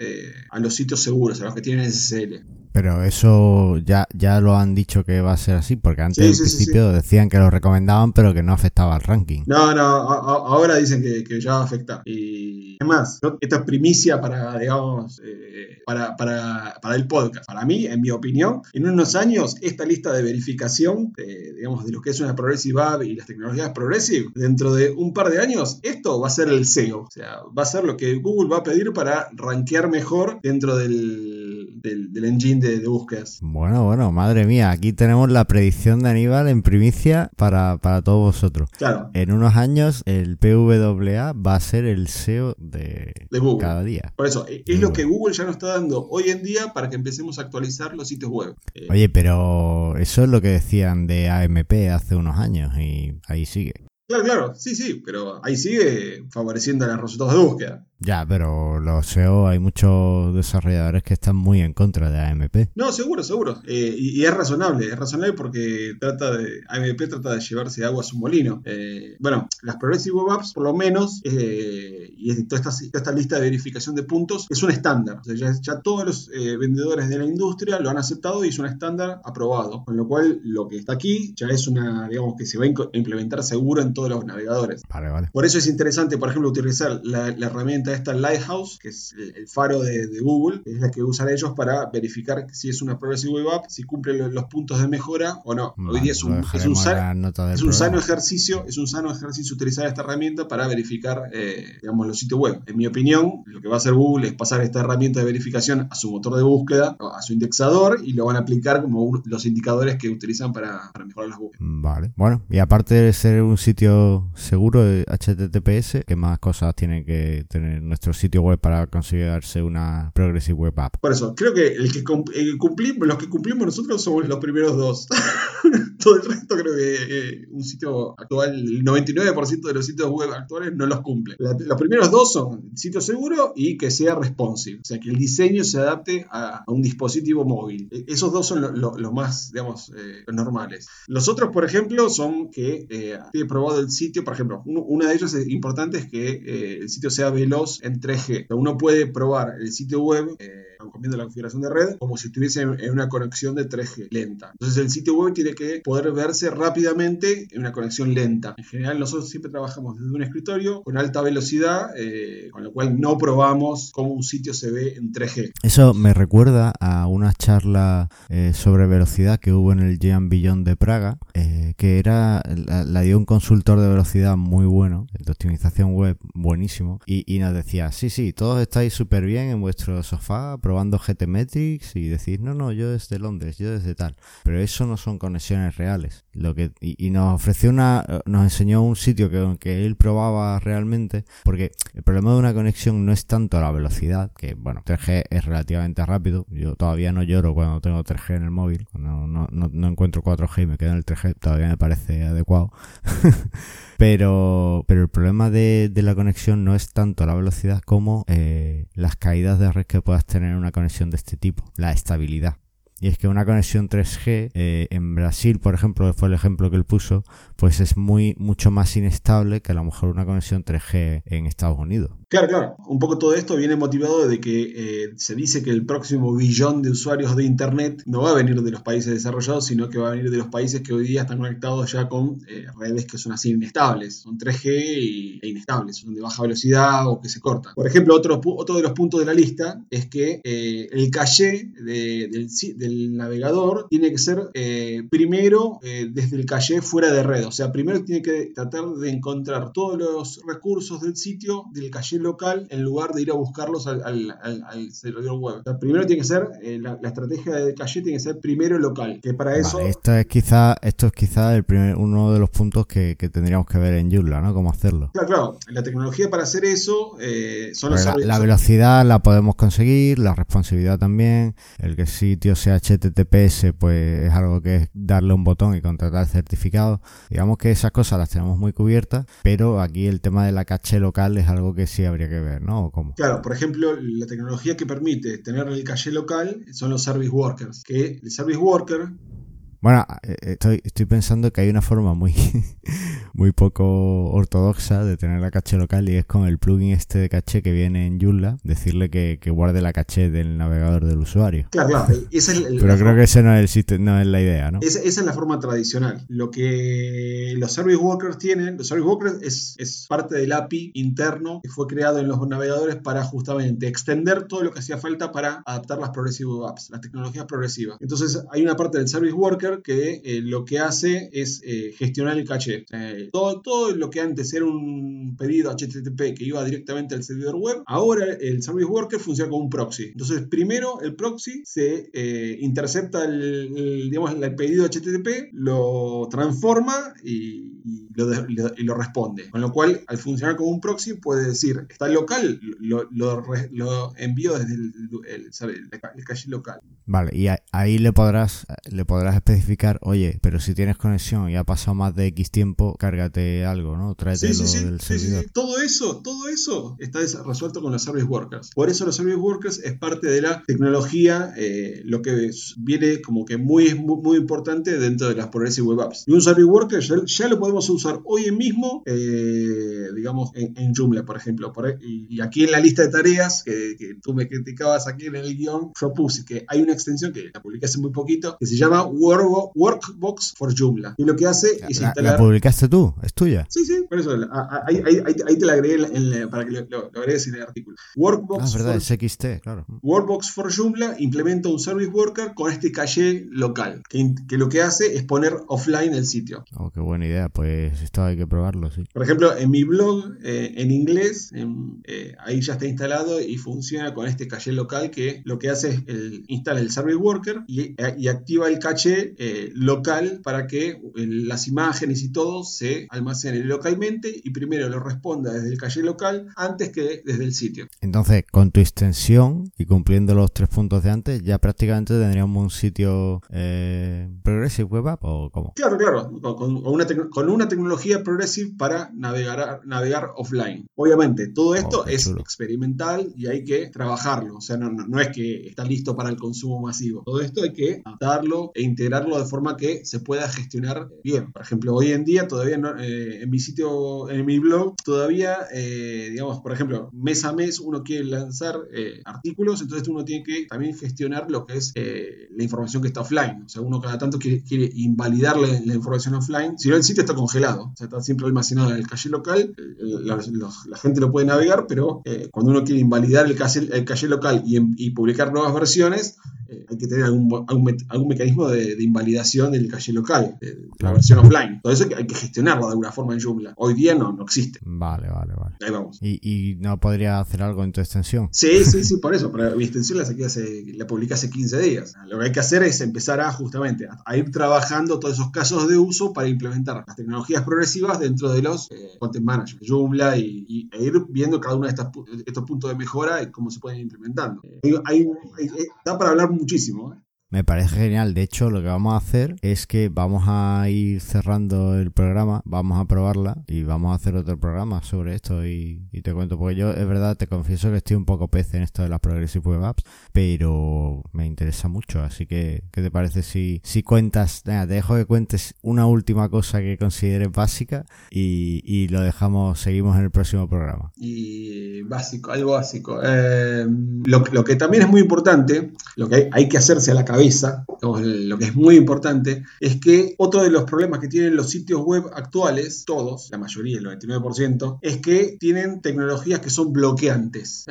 a los sitios seguros, a los que tienen SSL. Pero eso ya, ya lo han dicho que va a ser así, porque antes al principio decían que lo recomendaban, pero que no afectaba al ranking. No, no, ahora dicen que, ya va a afectar. Y es más, esta es primicia para, digamos, eh, para, para, para, el podcast. Para mí, en mi opinión, en unos años, esta lista de verificación, digamos, de lo que es una Progressive App y las tecnologías Progressive, dentro de un par de años, esto va a ser el SEO. O sea, va a ser lo que Google va a pedir para rankear mejor dentro del, del, del engine de, búsquedas. Bueno, bueno, madre mía, aquí tenemos la predicción de Aníbal en primicia para, todos vosotros. Claro. En unos años el PWA va a ser el SEO de, Google. cada día. Por eso, e, es lo que Google ya nos está dando hoy en día para que empecemos a actualizar los sitios web. Eh, Oye, pero eso es lo que decían de AMP hace unos años y ahí sigue. Claro, claro, sí, sí, pero ahí sigue favoreciendo los resultados de búsqueda. Ya, pero los SEO hay muchos desarrolladores que están muy en contra de AMP. No, seguro, seguro. Eh, y, es razonable, es razonable porque trata de AMP trata de llevarse agua a su molino. Eh, bueno, las Progressive Web Apps, por lo menos, eh, y toda esta, esta, lista de verificación de puntos, es un estándar. O sea, ya, ya, todos los vendedores de la industria lo han aceptado y es un estándar aprobado. Con lo cual, lo que está aquí ya es una, digamos, que se va a implementar seguro en todos los navegadores. Vale, vale. Por eso es interesante, por ejemplo, utilizar la, herramienta esta Lighthouse, que es el, faro de, Google, es la que usan ellos para verificar si es una Progressive Web App, si cumple los, puntos de mejora o no. Hoy día es un, es un, sano ejercicio, es un sano ejercicio utilizar esta herramienta para verificar, eh, digamos, los sitios web. En mi opinión, lo que va a hacer Google es pasar esta herramienta de verificación a su motor de búsqueda, a su indexador, y lo van a aplicar como los indicadores que utilizan para, para mejorar las búsquedas. Vale. Bueno, y aparte de ser un sitio seguro de HTTPS, ¿qué más cosas tiene que tener nuestro sitio web para conseguirse una Progressive Web App. Por eso, creo que los que cumplimos nosotros somos los primeros dos. Todo el resto creo que eh, un sitio actual, el 99% de los sitios web actuales no los cumple. los primeros dos son sitio seguro y que sea responsive, o sea, que el diseño se adapte a, un dispositivo móvil. E, esos dos son los más, digamos, eh, normales. Los otros, por ejemplo, son que eh, he probado el sitio, por ejemplo, una de ellos es importante es que eh, el sitio sea veloz en 3G. uno puede probar el sitio web comiendo la configuración de red como si estuviese en una conexión de 3G lenta. Entonces el sitio web tiene que poder verse rápidamente en una conexión lenta. En general nosotros siempre trabajamos desde un escritorio con alta velocidad, eh, con lo cual no probamos cómo un sitio se ve en 3G. Eso me recuerda a una charla eh, sobre velocidad que hubo en el Jean Billon de Praga, eh, que era la, dio un consultor de velocidad muy bueno, de optimización web buenísimo, y, y nos decía, sí, sí, todos estáis súper bien en vuestro sofá, probando GTmetrix y decir, no, no, yo desde Londres, yo desde tal. Pero eso no son conexiones reales. Lo que, y, nos ofreció una, nos enseñó un sitio que, que él probaba realmente, porque el problema de una conexión no es tanto la velocidad, que bueno, 3G es relativamente rápido. Yo todavía no lloro cuando tengo 3G en el móvil, no, no, no, no encuentro 4G y me quedo en el 3G, todavía me parece adecuado. Pero, pero el problema de, la conexión no es tanto la velocidad como eh, las caídas de red que puedas tener en una conexión de este tipo, la estabilidad. Y es que una conexión 3G eh, en Brasil, por ejemplo, fue el ejemplo que él puso, pues es muy mucho más inestable que a lo mejor una conexión 3G en Estados Unidos. Claro, claro. Un poco todo esto viene motivado de que eh, se dice que el próximo billón de usuarios de Internet no va a venir de los países desarrollados, sino que va a venir de los países que hoy día están conectados ya con eh, redes que son así inestables. Son 3G e inestables, son de baja velocidad o que se cortan. Por ejemplo, otro, otro de los puntos de la lista es que eh, el caché del, del, navegador tiene que ser primero desde el caché fuera de red. O sea, primero tiene que tratar de encontrar todos los recursos del sitio del caché local en lugar de ir a buscarlos al, servidor web. primero tiene que ser, eh, la, estrategia de caché tiene que ser primero local, que para eso... esto es quizá, esto es quizá el primer, uno de los puntos que, tendríamos que ver en Joomla, ¿no? Cómo hacerlo. Claro, claro. La tecnología para hacer eso eh, son los la, la, velocidad la podemos conseguir, la responsabilidad también, el que el sitio sea HTTPS, pues es algo que es darle un botón y contratar el certificado. Digamos que esas cosas las tenemos muy cubiertas, pero aquí el tema de la caché local es algo que sí habría que ver, ¿no? Claro, por ejemplo, la tecnología que permite tener el caché local son los service workers, que el service worker bueno, eh, estoy, estoy pensando que hay una forma muy, muy poco ortodoxa de tener la caché local y es con el plugin este de caché que viene en Joomla, decirle que, guarde la caché del navegador del usuario. Claro, claro. Pero creo que ese no es, el, no es la idea, ¿no? Esa, es la forma tradicional. Lo que los service workers tienen, los service workers es, es parte del API interno que fue creado en los navegadores para justamente extender todo lo que hacía falta para adaptar las progressive apps, las tecnologías progresivas. Entonces hay una parte del service worker que eh, lo que hace es eh, gestionar el caché. todo, todo lo que antes era un pedido HTTP que iba directamente al servidor web, ahora el Service Worker funciona como un proxy. Entonces, primero el proxy se eh, intercepta el, digamos, el pedido HTTP, lo transforma y, lo, responde. Con lo cual, al funcionar como un proxy, puede decir, está local, lo, envío desde el, el, caché local. Vale, y ahí le podrás, le podrás especificar oye, pero si tienes conexión y ha pasado más de X tiempo, cárgate algo, ¿no? Tráete sí, sí, del servidor. Todo eso, todo eso está resuelto con los service workers. Por eso los service workers es parte de la tecnología, eh, lo que viene como que muy, muy, importante dentro de las Progressive Web Apps. Y un service worker ya, lo podemos usar hoy mismo, eh, digamos, en, Joomla, por ejemplo. y, aquí en la lista de tareas que, tú me criticabas aquí en el guion, yo puse que hay una extensión que la publiqué hace muy poquito, que se llama Workbox for Joomla. Y lo que hace es instalar. ¿La publicaste tú? ¿Es tuya? Sí, sí, por eso. Ahí, te la agregué para que lo, agregues en el artículo. Workbox ah, verdad, es XT, claro. Workbox for Joomla implementa un service worker con este caché local, que, que, lo que hace es poner offline el sitio. Oh, qué buena idea. Pues esto hay que probarlo, sí. Por ejemplo, en mi blog, eh, en inglés, eh, ahí ya está instalado y funciona con este caché local que lo que hace es el, instala el service worker y, y activa el caché eh, local para que eh, las imágenes y todo se se almacene localmente y primero lo responda desde el calle local antes que desde el sitio. Entonces, con tu extensión y cumpliendo los tres puntos de antes, ya prácticamente tendríamos un sitio eh, Progressive Web App o cómo? Claro, claro, con, una, con una tecnología Progressive para navegar, navegar offline. Obviamente, todo esto Oh, es chulo. experimental y hay que trabajarlo. O sea, no, no, no es que está listo para el consumo masivo. Todo esto hay que adaptarlo e integrarlo de forma que se pueda gestionar bien. Por ejemplo, hoy en día todavía no, eh, en mi sitio, en mi blog, todavía, eh, digamos, por ejemplo, mes a mes uno quiere lanzar eh, artículos, entonces uno tiene que también gestionar lo que es la información que está offline. O sea, uno cada tanto quiere, quiere invalidar la, información offline. Si no, el sitio está congelado. O sea, está siempre almacenado en el caché local. La, gente lo puede navegar, pero cuando uno quiere invalidar el caché, el local en- y publicar nuevas versiones, eh, hay que tener algún, algún, algún mecanismo de, de invalidación del caché local, de, de la versión offline. Todo eso hay que- gestionarlo de alguna forma en Joomla. Hoy día no, no existe. Vale, vale, vale. Ahí vamos. ¿Y, y no podría hacer algo en tu extensión? Sí, sí, sí, por eso. Pero mi extensión la, saqué hace, la publiqué hace 15 días. Lo que hay que hacer es empezar a justamente a, a ir trabajando todos esos casos de uso para implementar las tecnologías progresivas dentro de los eh, content management, Joomla, y, y- e ir viendo cada uno de estas estos puntos de mejora y cómo se pueden ir implementando. Eh, hay- hay- hay- da para hablar muchísimo. ¿eh? Me parece genial. De hecho, lo que vamos a hacer es que vamos a ir cerrando el programa, vamos a probarla y vamos a hacer otro programa sobre esto y, te cuento. Porque yo, es verdad, te confieso que estoy un poco pez en esto de las Progressive Web Apps, pero me interesa mucho. Así que, ¿qué te parece si, si cuentas? Te dejo que cuentes una última cosa que consideres básica y, y lo dejamos, seguimos en el próximo programa. y básico, algo básico. Eh, lo, lo que también es muy importante, lo que hay, hay que hacerse a la cabeza, digamos, lo que es muy importante, es que otro de los problemas que tienen los sitios web actuales, todos, la mayoría, el 99%, es que tienen tecnologías que son bloqueantes.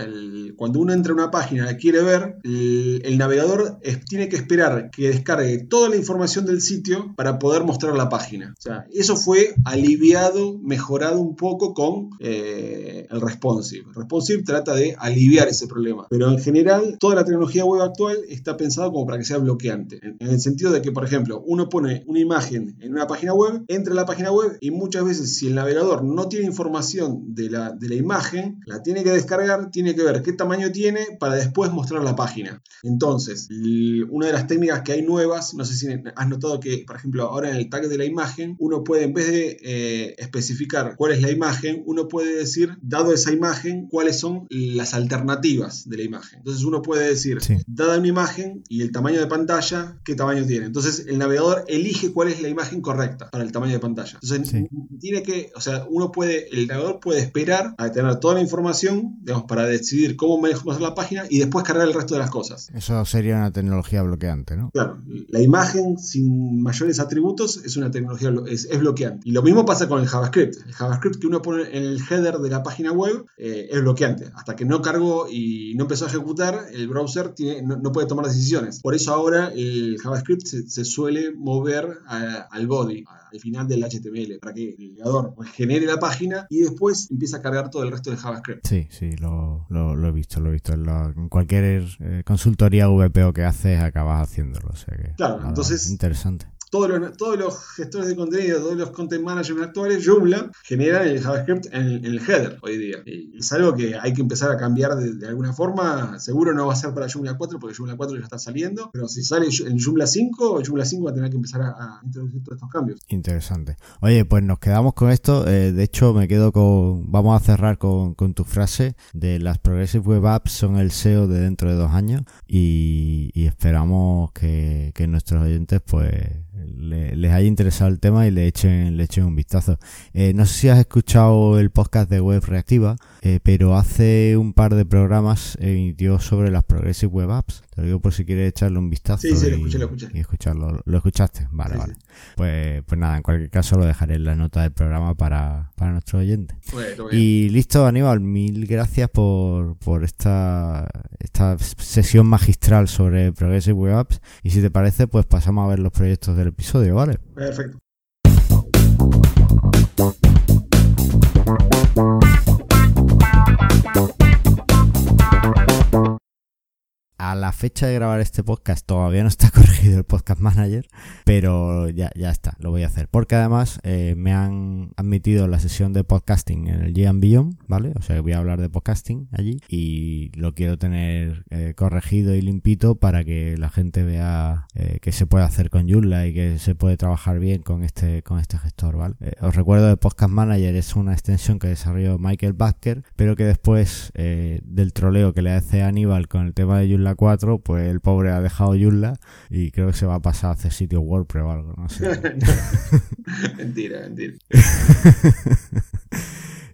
Cuando uno entra a una página y la quiere ver, el, navegador tiene que esperar que descargue toda la información del sitio para poder mostrar la página. Eso fue aliviado, mejorado un poco con eh, el responsive. El responsive trata de aliviar ese problema, pero en general toda la tecnología web actual está pensada como para que sea bloqueante, en, en el sentido de que, por ejemplo, uno pone una imagen en una página web, entra a la página web y muchas veces si el navegador no tiene información de la, de la imagen, la tiene que descargar, tiene que ver qué tamaño tiene para después mostrar la página. Entonces, una de las técnicas que hay nuevas, no sé si has notado que, por ejemplo, ahora en el tag de la imagen, uno puede, en vez de eh, especificar cuál es la imagen, uno puede decir, dado esa imagen, cuáles son las alternativas de la imagen. Entonces uno puede decir, Sí. dada una imagen y el tamaño de pantalla, qué tamaño tiene. Entonces el navegador elige cuál es la imagen correcta para el tamaño de pantalla. Entonces Sí. tiene que, o sea, uno puede, el navegador puede esperar a tener toda la información, digamos, para decidir cómo mostrar la página y después cargar el resto de las cosas. Eso sería una tecnología bloqueante, ¿no? Claro, la imagen sin mayores atributos es una tecnología, es, es bloqueante. Y lo mismo pasa con el JavaScript. El JavaScript que uno pone en el header de la página web eh, es bloqueante. Hasta que no cargó y no empezó a ejecutar, el browser tiene- no, no puede tomar decisiones. Por eso ahora el JavaScript se, se suele mover a- al body, a- al final del HTML, para que el navegador pues, genere la página y después empieza a cargar todo el resto del JavaScript. Sí, sí, lo, lo, lo he visto, lo he visto. En, la- en cualquier eh, consultoría VPO que haces acabas haciéndolo. O sea que, Claro, entonces- Interesante. Todos los, gestores de contenido, todos los content management actuales, Joomla, generan el JavaScript en, el header hoy día. Es algo que hay que empezar a cambiar de, alguna forma. Seguro no va a ser para Joomla 4 porque Joomla 4 ya está saliendo. Pero si sale en Joomla 5, Joomla 5 va a tener que empezar a, introducir todos estos cambios. Interesante. Oye, pues nos quedamos con esto. Eh, de hecho, me quedo con. Vamos a cerrar con, tu frase de las Progressive Web Apps son el SEO de dentro de dos años. Y, esperamos que nuestros oyentes, pues, le- les haya interesado el tema y le echen, le echen un vistazo. Eh, no sé si has escuchado el podcast de Web Reactiva, eh, pero hace un par de programas emitió sobre las Progressive Web Apps. Te lo digo por si quieres echarle un vistazo. Sí, sí, lo y- escuché, lo escuché. Y escucharlo. ¿Lo escuchaste? Vale, Sí, vale. sí. Pues, pues nada, en cualquier caso lo dejaré en la nota del programa para, para nuestros oyentes. Bueno, bien. Y listo, Aníbal, mil gracias por, por esta, esta sesión magistral sobre Progressive Web Apps. Y si te parece, pues pasamos a ver los proyectos del episodio, ¿vale? Perfecto. Fecha de grabar este podcast todavía no está corregido el podcast manager, pero ya, ya está, lo voy a hacer. Porque además eh, me han admitido la sesión de podcasting en el Beyond, ¿vale? O sea que voy a hablar de podcasting allí y lo quiero tener eh, corregido y limpito para que la gente vea eh, que se puede hacer con Joomla y que se puede trabajar bien con este, con este gestor, ¿vale? os recuerdo que Podcast Manager es una extensión que desarrolló Michael Basker, pero que después del troleo que le hace Aníbal con el tema de Joomla 4, pues el pobre ha dejado Joomla y creo que se va a pasar a hacer sitio WordPress o algo, no sé. mentira, mentira.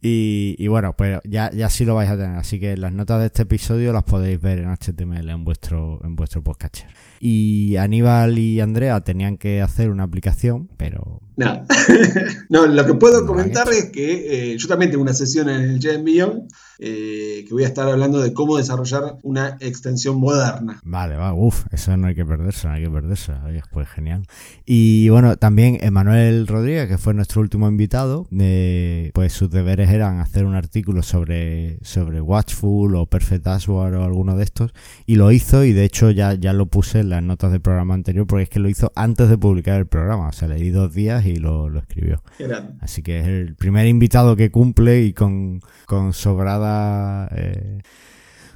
Y, bueno, pues ya, ya sí lo vais a tener. Así que las notas de este episodio las podéis ver en HTML en vuestro, en vuestro podcatcher. Y Aníbal y Andrea tenían que hacer una aplicación, pero no. no, lo que puedo comentar es que eh, yo también tengo una sesión en el Beyond eh, que voy a estar hablando de cómo desarrollar una extensión moderna. Vale, va, uff, eso no hay que perderse, no hay que perderse. pues genial. Y bueno, también Emanuel Rodríguez, que fue nuestro último invitado, eh, pues sus deberes eran hacer un artículo sobre, sobre Watchful o Perfect Dashboard o alguno de estos, y lo hizo, y de hecho ya, ya lo puse en las notas del programa anterior, porque es que lo hizo antes de publicar el programa, o sea, le di dos días y lo, escribió. Así que es el primer invitado que cumple y con, con sobrada... Eh,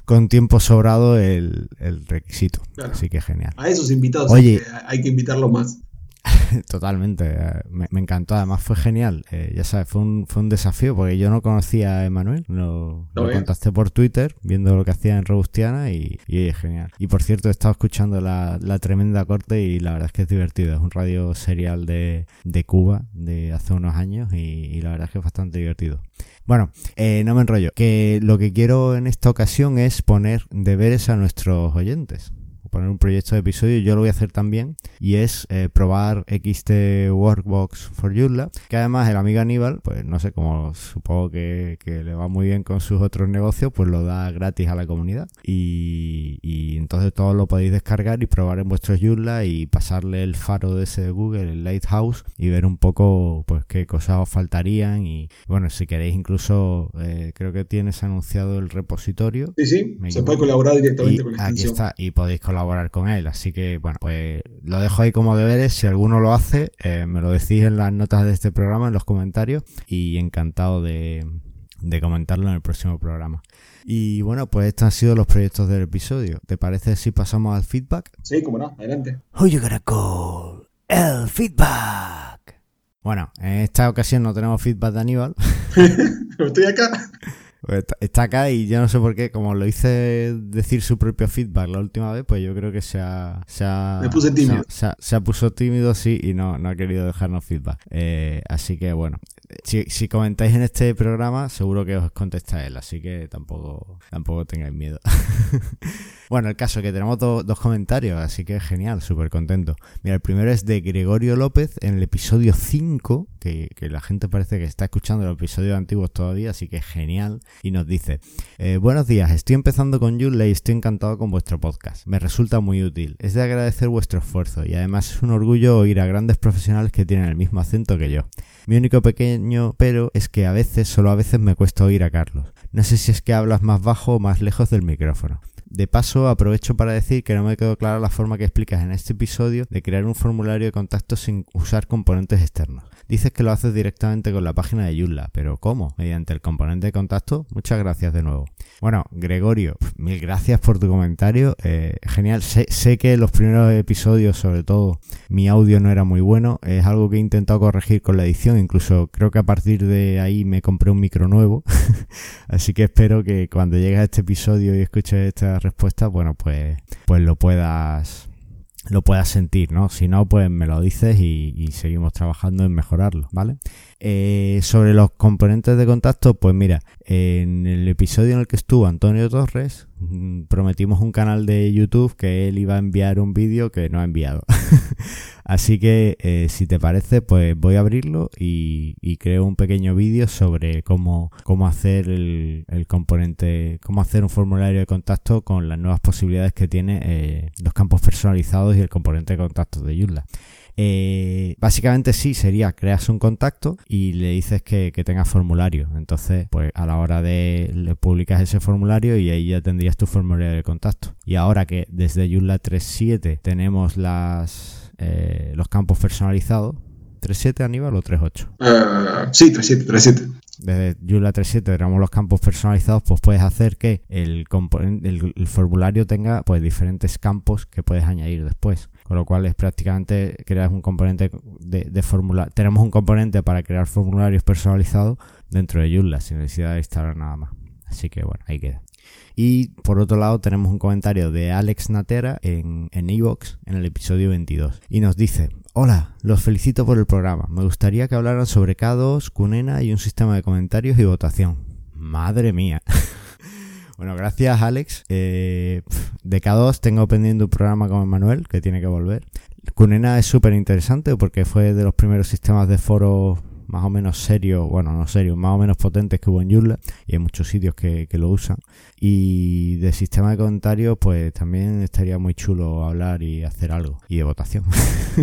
con tiempo sobrado el, requisito. Así que genial. A esos invitados Oye, hay que invitarlo más. Totalmente, eh, me, encantó, además fue genial, eh, ya sabes, fue un, fue un desafío porque yo no conocía a Emanuel, lo, contacté por Twitter viendo lo que hacía en Robustiana y, y es genial. Y por cierto, he estado escuchando la, tremenda corte y la verdad es que es divertido, es un radio serial de, de Cuba de hace unos años y, la verdad es que es bastante divertido. Bueno, eh, no me enrollo, que lo que quiero en esta ocasión es poner deberes a nuestros oyentes poner un proyecto de episodio, yo lo voy a hacer también, y es eh, probar XT Workbox for Joomla, que además el amigo Aníbal, pues no sé, como supongo que, le va muy bien con sus otros negocios, pues lo da gratis a la comunidad. Y, entonces todos lo podéis descargar y probar en vuestro Joomla y pasarle el faro de ese de Google, el Lighthouse, y ver un poco pues qué cosas os faltarían. Y bueno, si queréis incluso, eh, creo que tienes anunciado el repositorio. Sí, sí, se puede colaborar directamente con la Aquí está, y podéis colaborar con él. Así que, bueno, pues lo dejo ahí como deberes. Si alguno lo hace, eh, me lo decís en las notas de este programa, en los comentarios. Y encantado de, comentarlo en el próximo programa. Y bueno, pues estos han sido los proyectos del episodio. ¿Te parece si pasamos al feedback? Sí, como no, adelante. Oye, caracol, el feedback. Bueno, en esta ocasión no tenemos feedback de Aníbal. Estoy acá. Pues está acá y yo no sé por qué, como lo hice decir su propio feedback la última vez, pues yo creo que se ha... Se ha Me puse tímido. Se ha, se, puesto tímido, sí, y no, no ha querido dejarnos feedback. Eh, así que bueno, si, comentáis en este programa, seguro que os contesta él, así que tampoco, tampoco tengáis miedo. bueno, el caso es que tenemos dos comentarios, así que genial, súper contento. Mira, el primero es de Gregorio López en el episodio 5, que, la gente parece que está escuchando los episodios antiguos todavía, así que genial. Y nos dice, eh, buenos días, estoy empezando con Joomla y estoy encantado con vuestro podcast. Me resulta muy útil. Es de agradecer vuestro esfuerzo y además es un orgullo oír a grandes profesionales que tienen el mismo acento que yo. Mi único pequeño pero es que a veces, solo a veces me cuesta oír a Carlos. No sé si es que hablas más bajo o más lejos del micrófono. De paso, aprovecho para decir que no me quedó clara la forma que explicas en este episodio de crear un formulario de contacto sin usar componentes externos. Dices que lo haces directamente con la página de Joomla, pero ¿cómo? ¿Mediante el componente de contacto? Muchas gracias de nuevo. Bueno, Gregorio, mil gracias por tu comentario. Eh, genial. Sé, sé, que los primeros episodios, sobre todo, mi audio no era muy bueno. Es algo que he intentado corregir con la edición. Incluso creo que a partir de ahí me compré un micro nuevo. Así que espero que cuando llegues a este episodio y escuches esta respuesta, bueno, pues, pues lo puedas lo puedas sentir, ¿no? Si no, pues me lo dices y, seguimos trabajando en mejorarlo, ¿vale? Eh, sobre los componentes de contacto, pues mira, en el episodio en el que estuvo Antonio Torres, prometimos un canal de YouTube que él iba a enviar un vídeo que no ha enviado. Así que, eh, si te parece, pues voy a abrirlo y, creo un pequeño vídeo sobre cómo, cómo hacer el, componente, cómo hacer un formulario de contacto con las nuevas posibilidades que tiene eh, los campos personalizados y el componente de contacto de Joomla. Eh, básicamente sí, sería creas un contacto y le dices que, que tengas formulario. Entonces, pues a la hora de le publicas ese formulario y ahí ya tendrías tu formulario de contacto. Y ahora que desde Joomla 3.7 tenemos las eh, los campos personalizados, ¿3.7 Aníbal o 3.8? Uh, sí, 3.7, 3.7 desde Joomla 3.7 tenemos los campos personalizados, pues puedes hacer que el, el, el, formulario tenga pues diferentes campos que puedes añadir después. Con lo cual es prácticamente crear un componente de, de formulario. Tenemos un componente para crear formularios personalizados dentro de Joomla sin necesidad de instalar nada más. Así que bueno, ahí queda. Y por otro lado tenemos un comentario de Alex Natera en Evox en, en el episodio 22. Y nos dice, Hola, los felicito por el programa. Me gustaría que hablaran sobre K2, Cunena y un sistema de comentarios y votación. Madre mía. bueno, gracias Alex. Eh, de K2 tengo pendiente un programa con Manuel que tiene que volver. Cunena es súper interesante porque fue de los primeros sistemas de foro más o menos serios, bueno, no serios, más o menos potentes que hubo en Joomla y hay muchos sitios que, lo usan. Y de sistema de comentarios, pues también estaría muy chulo hablar y hacer algo. Y de votación.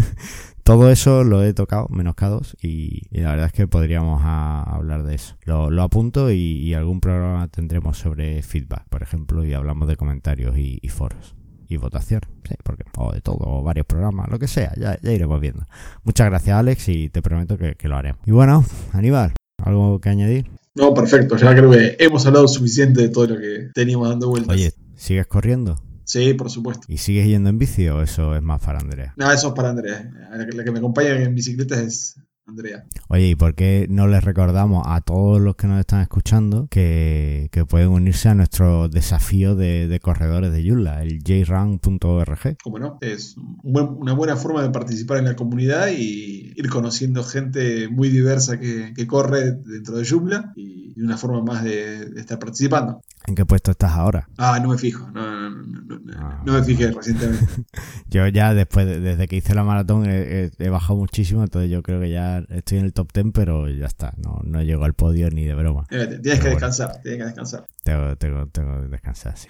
Todo eso lo he tocado, menos K2, y, y la verdad es que podríamos a, hablar de eso. Lo, lo apunto y, y, algún programa tendremos sobre feedback, por ejemplo, y hablamos de comentarios y, y foros y votación, sí, porque o de todo, o varios programas, lo que sea, ya, ya iremos viendo. Muchas gracias Alex y te prometo que, que, lo haremos. Y bueno, Aníbal, ¿algo que añadir? No, perfecto, ya creo que hemos hablado suficiente de todo lo que teníamos dando vueltas. Oye, ¿sigues corriendo? Sí, por supuesto. ¿Y sigues yendo en bici o eso es más para Andrea? No, eso es para Andrea. La que, me acompaña en bicicleta es Andrea. Oye, ¿y por qué no les recordamos a todos los que nos están escuchando que, que pueden unirse a nuestro desafío de, de corredores de Joomla, el jrun.org? Como no, es un buen, una buena forma de participar en la comunidad y ir conociendo gente muy diversa que, que corre dentro de Joomla y, y una forma más de, de, estar participando. ¿En qué puesto estás ahora? Ah, no me fijo, no, no, no, no, ah. no me fijé recientemente. yo ya después, de, desde que hice la maratón he, bajado muchísimo, entonces yo creo que ya estoy en el top 10, pero ya está, no, no llego al podio ni de broma. Tienes pero que bueno, descansar, tienes que descansar. Tengo, tengo, tengo que descansar, sí.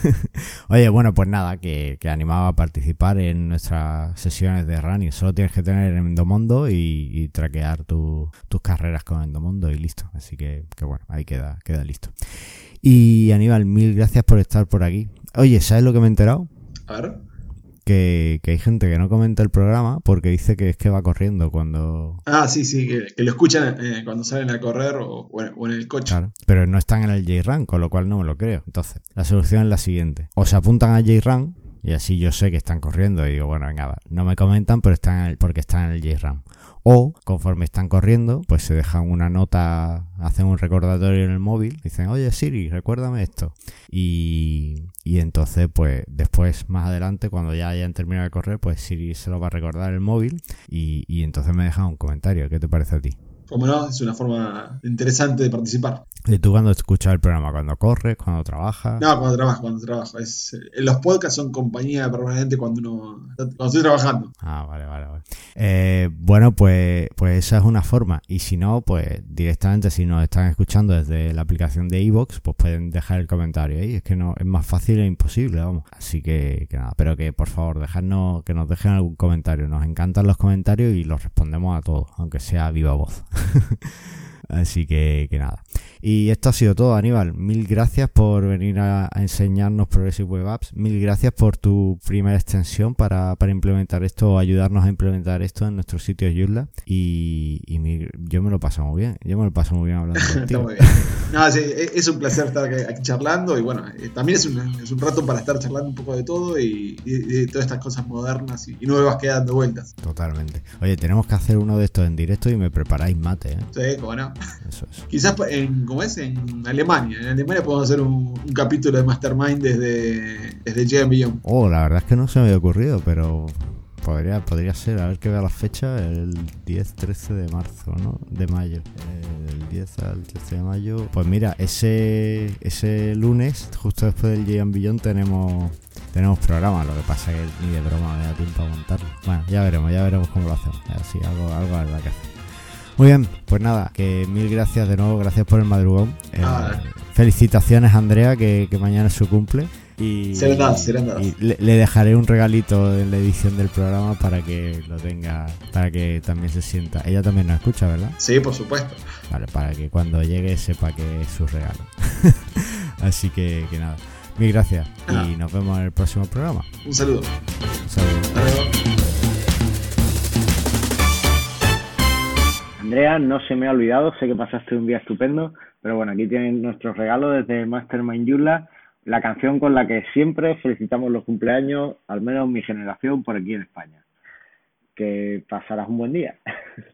Oye, bueno, pues nada, que, que, animaba a participar en nuestras sesiones de running. Solo tienes que tener Endomondo y, y traquear tu, tus carreras con Endomondo y listo. Así que, que bueno, ahí queda, queda listo. Y Aníbal, mil gracias por estar por aquí. Oye, ¿sabes lo que me he enterado? A ver que, que, hay gente que no comenta el programa porque dice que es que va corriendo cuando... Ah, sí, sí, que, que lo escuchan eh, cuando salen a correr o, o, en, el coche. Claro, pero no están en el JRun, con lo cual no me lo creo. Entonces, la solución es la siguiente. O se apuntan a JRun y así yo sé que están corriendo y digo, bueno, venga, va. no me comentan pero están en el, porque están en el JRun. O, conforme están corriendo, pues se dejan una nota, hacen un recordatorio en el móvil, dicen, oye Siri, recuérdame esto. Y, y entonces, pues después, más adelante, cuando ya hayan terminado de correr, pues Siri se lo va a recordar el móvil y, y entonces me dejan un comentario. ¿Qué te parece a ti? Como no, es una forma interesante de participar. ¿Y tú cuando escuchas el programa? ¿Cuando corres? ¿Cuando trabajas? No, cuando trabajo, cuando trabajo. Es, los podcasts son compañía permanente cuando uno cuando estoy trabajando. Ah, vale, vale, vale. Eh, bueno, pues, pues esa es una forma. Y si no, pues directamente si nos están escuchando desde la aplicación de iVoox, pues pueden dejar el comentario ahí. Es que no, es más fácil e imposible, vamos. Así que, que nada, pero que por favor, dejadnos, que nos dejen algún comentario. Nos encantan los comentarios y los respondemos a todos, aunque sea viva voz. Así que, que nada. Y esto ha sido todo, Aníbal. Mil gracias por venir a, a, enseñarnos Progressive Web Apps. Mil gracias por tu primera extensión para, para implementar esto o ayudarnos a implementar esto en nuestros sitios Joomla. Y, y mi, yo me lo paso muy bien. Yo me lo paso muy bien hablando contigo. muy bien. No, sí, es un placer estar aquí charlando y bueno, eh, también es un, es un rato para estar charlando un poco de todo y, y, y todas estas cosas modernas y, nuevas que dando vueltas. Totalmente. Oye, tenemos que hacer uno de estos en directo y me preparáis mate, ¿eh? Sí, bueno. Eso. Quizás en, ¿cómo es? En Alemania. En Alemania podemos hacer un, un capítulo de Mastermind desde, desde Beyond. Oh, la verdad es que no se me había ocurrido, pero podría, podría ser. A ver que vea la fecha, el 10-13 de marzo, ¿no? De mayo. El 10 al 13 de mayo. Pues mira, ese, ese lunes, justo después del Jam Beyond, tenemos tenemos programa, lo que pasa es que ni de broma me da tiempo a montarlo. Bueno, ya veremos, ya veremos cómo lo hacemos. Así, algo, algo habrá que hacer. Muy bien, pues nada, que mil gracias de nuevo, gracias por el madrugón. Eh, Ah. felicitaciones Andrea, que, que mañana es su cumple. Y, Serán dadas, serán dadas. y le, le dejaré un regalito en la edición del programa para que lo tenga, para que también se sienta. Ella también nos escucha, ¿verdad? Sí, por supuesto. Vale, para que cuando llegue sepa que es su regalo. Así que, que nada, mil gracias y nos vemos en el próximo programa. Un saludo. Un saludo. Hasta Andrea, no se me ha olvidado, sé que pasaste un día estupendo, pero bueno, aquí tienen nuestro regalo desde Mastermind Yula, la canción con la que siempre felicitamos los cumpleaños, al menos mi generación por aquí en España. Que pasarás un buen día.